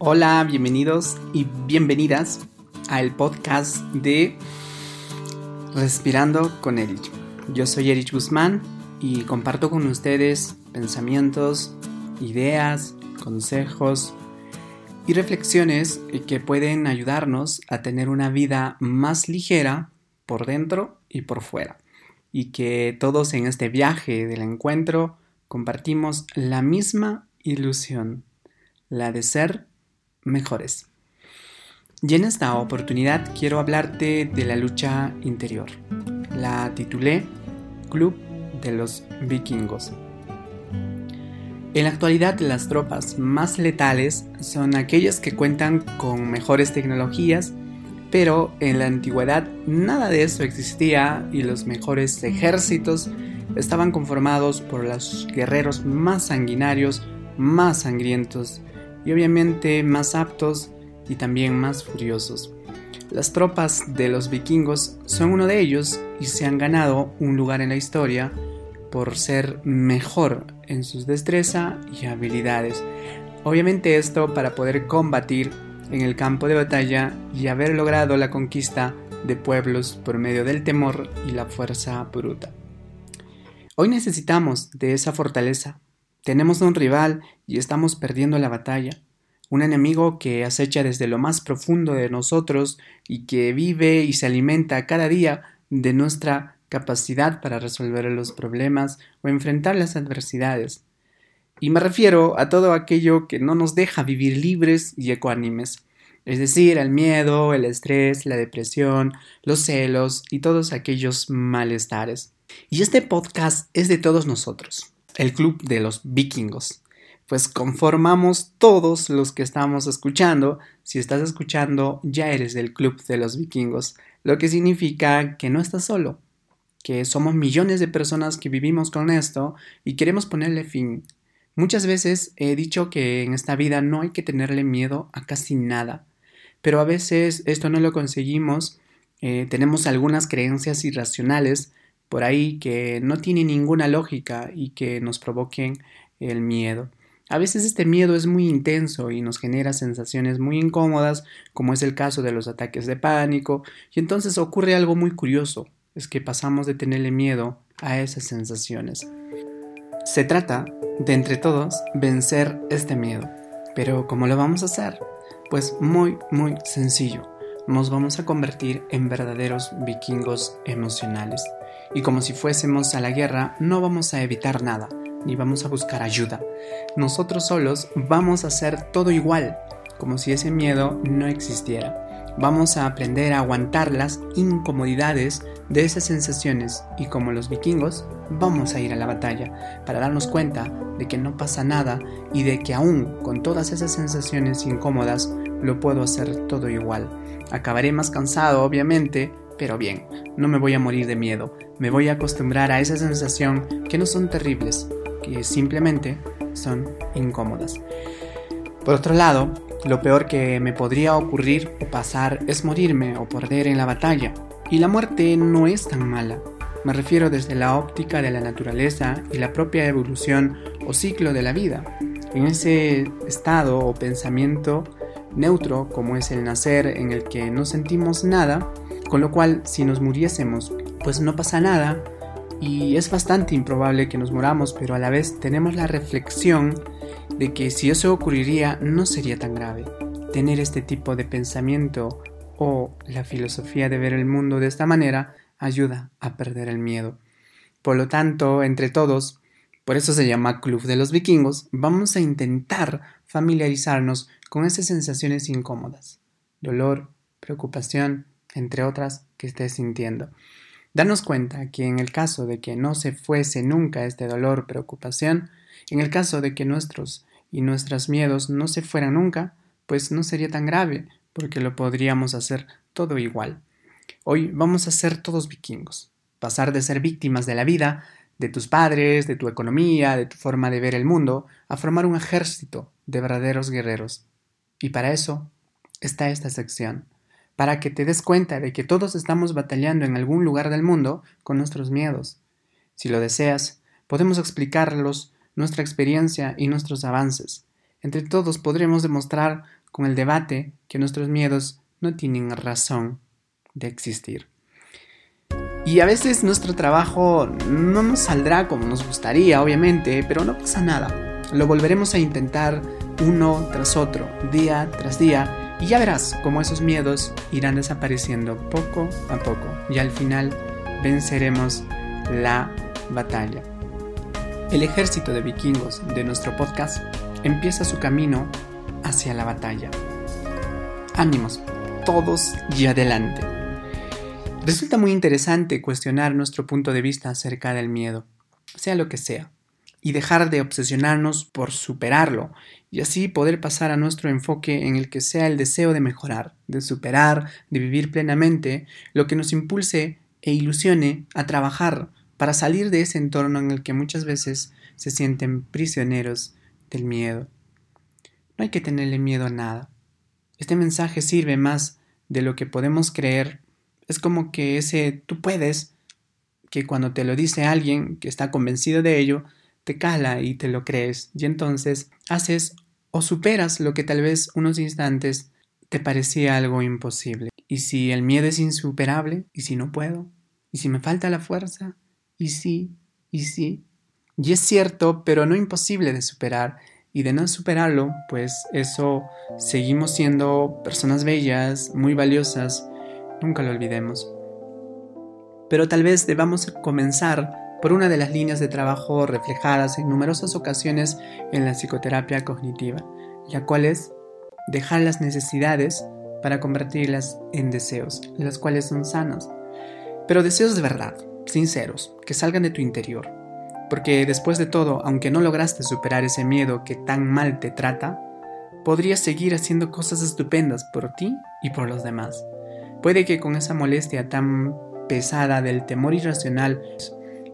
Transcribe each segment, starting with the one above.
Hola, bienvenidos y bienvenidas al podcast de Respirando con Erich. Yo soy Erich Guzmán y comparto con ustedes pensamientos, ideas, consejos y reflexiones que pueden ayudarnos a tener una vida más ligera por dentro y por fuera. Y que todos en este viaje del encuentro compartimos la misma ilusión, la de ser mejores. Y en esta oportunidad quiero hablarte de la lucha interior. La titulé Club de los Vikingos. En la actualidad las tropas más letales son aquellas que cuentan con mejores tecnologías, pero en la antigüedad nada de eso existía y los mejores ejércitos estaban conformados por los guerreros más sanguinarios, más sangrientos y obviamente más aptos y también más furiosos. Las tropas de los vikingos son uno de ellos y se han ganado un lugar en la historia por ser mejor en sus destreza y habilidades. Obviamente esto para poder combatir en el campo de batalla y haber logrado la conquista de pueblos por medio del temor y la fuerza bruta. Hoy necesitamos de esa fortaleza. Tenemos un rival y estamos perdiendo la batalla. Un enemigo que acecha desde lo más profundo de nosotros y que vive y se alimenta cada día de nuestra capacidad para resolver los problemas o enfrentar las adversidades. Y me refiero a todo aquello que no nos deja vivir libres y ecuánimes, es decir, al miedo, el estrés, la depresión, los celos y todos aquellos malestares. Y este podcast es de todos nosotros, el club de los vikingos, pues conformamos todos los que estamos escuchando. Si estás escuchando, ya eres del club de los vikingos, lo que significa que no estás solo, que somos millones de personas que vivimos con esto y queremos ponerle fin. Muchas veces he dicho que en esta vida no hay que tenerle miedo a casi nada, pero a veces esto no lo conseguimos, eh, tenemos algunas creencias irracionales por ahí que no tienen ninguna lógica y que nos provoquen el miedo. A veces este miedo es muy intenso y nos genera sensaciones muy incómodas, como es el caso de los ataques de pánico, y entonces ocurre algo muy curioso es que pasamos de tenerle miedo a esas sensaciones. Se trata de entre todos vencer este miedo. Pero ¿cómo lo vamos a hacer? Pues muy, muy sencillo. Nos vamos a convertir en verdaderos vikingos emocionales. Y como si fuésemos a la guerra, no vamos a evitar nada, ni vamos a buscar ayuda. Nosotros solos vamos a hacer todo igual, como si ese miedo no existiera. Vamos a aprender a aguantar las incomodidades de esas sensaciones y como los vikingos vamos a ir a la batalla para darnos cuenta de que no pasa nada y de que aún con todas esas sensaciones incómodas lo puedo hacer todo igual. Acabaré más cansado obviamente, pero bien, no me voy a morir de miedo, me voy a acostumbrar a esa sensación que no son terribles, que simplemente son incómodas. Por otro lado, lo peor que me podría ocurrir o pasar es morirme o perder en la batalla. Y la muerte no es tan mala. Me refiero desde la óptica de la naturaleza y la propia evolución o ciclo de la vida. En ese estado o pensamiento neutro como es el nacer en el que no sentimos nada, con lo cual si nos muriésemos pues no pasa nada y es bastante improbable que nos muramos, pero a la vez tenemos la reflexión de que si eso ocurriría no sería tan grave. Tener este tipo de pensamiento o la filosofía de ver el mundo de esta manera ayuda a perder el miedo. Por lo tanto, entre todos, por eso se llama Club de los Vikingos, vamos a intentar familiarizarnos con esas sensaciones incómodas, dolor, preocupación, entre otras que estés sintiendo. Danos cuenta que en el caso de que no se fuese nunca este dolor, preocupación, en el caso de que nuestros y nuestros miedos no se fueran nunca, pues no sería tan grave, porque lo podríamos hacer todo igual. Hoy vamos a ser todos vikingos, pasar de ser víctimas de la vida, de tus padres, de tu economía, de tu forma de ver el mundo, a formar un ejército de verdaderos guerreros. Y para eso está esta sección, para que te des cuenta de que todos estamos batallando en algún lugar del mundo con nuestros miedos. Si lo deseas, podemos explicarlos nuestra experiencia y nuestros avances. Entre todos podremos demostrar con el debate que nuestros miedos no tienen razón de existir. Y a veces nuestro trabajo no nos saldrá como nos gustaría, obviamente, pero no pasa nada. Lo volveremos a intentar uno tras otro, día tras día, y ya verás cómo esos miedos irán desapareciendo poco a poco y al final venceremos la batalla. El ejército de vikingos de nuestro podcast empieza su camino hacia la batalla. Ánimos, todos y adelante. Resulta muy interesante cuestionar nuestro punto de vista acerca del miedo, sea lo que sea, y dejar de obsesionarnos por superarlo, y así poder pasar a nuestro enfoque en el que sea el deseo de mejorar, de superar, de vivir plenamente, lo que nos impulse e ilusione a trabajar para salir de ese entorno en el que muchas veces se sienten prisioneros del miedo. No hay que tenerle miedo a nada. Este mensaje sirve más de lo que podemos creer. Es como que ese tú puedes, que cuando te lo dice alguien que está convencido de ello, te cala y te lo crees. Y entonces haces o superas lo que tal vez unos instantes te parecía algo imposible. ¿Y si el miedo es insuperable? ¿Y si no puedo? ¿Y si me falta la fuerza? ¿Y si? ¿Y si? Y es cierto, pero no imposible de superar. Y de no superarlo, pues eso seguimos siendo personas bellas, muy valiosas, nunca lo olvidemos. Pero tal vez debamos comenzar por una de las líneas de trabajo reflejadas en numerosas ocasiones en la psicoterapia cognitiva, la cual es dejar las necesidades para convertirlas en deseos, las cuales son sanas, pero deseos de verdad, sinceros, que salgan de tu interior. Porque después de todo, aunque no lograste superar ese miedo que tan mal te trata, podrías seguir haciendo cosas estupendas por ti y por los demás. Puede que con esa molestia tan pesada del temor irracional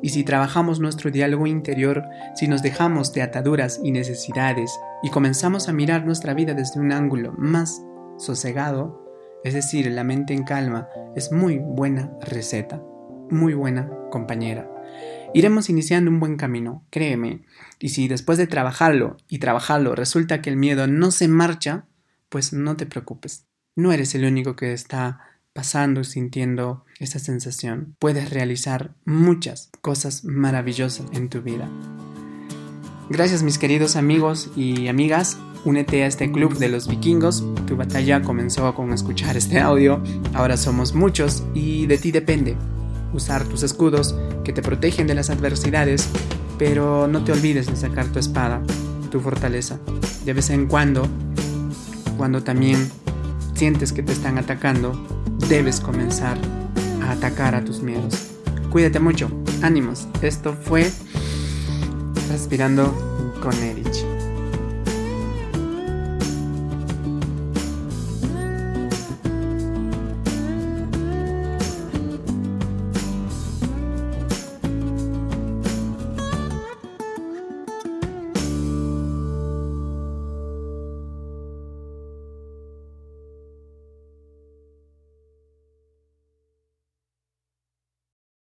y si trabajamos nuestro diálogo interior, si nos dejamos de ataduras y necesidades y comenzamos a mirar nuestra vida desde un ángulo más sosegado, es decir, la mente en calma, es muy buena receta, muy buena compañera. Iremos iniciando un buen camino, créeme, y si después de trabajarlo y trabajarlo resulta que el miedo no se marcha, pues no te preocupes. No eres el único que está pasando y sintiendo esa sensación, puedes realizar muchas cosas maravillosas en tu vida. Gracias mis queridos amigos y amigas, únete a este club de los vikingos, tu batalla comenzó con escuchar este audio, ahora somos muchos y de ti depende usar tus escudos que te protegen de las adversidades, pero no te olvides de sacar tu espada, tu fortaleza, de vez en cuando, cuando también sientes que te están atacando, debes comenzar a atacar a tus miedos. Cuídate mucho, ánimos. Esto fue Respirando con Erich.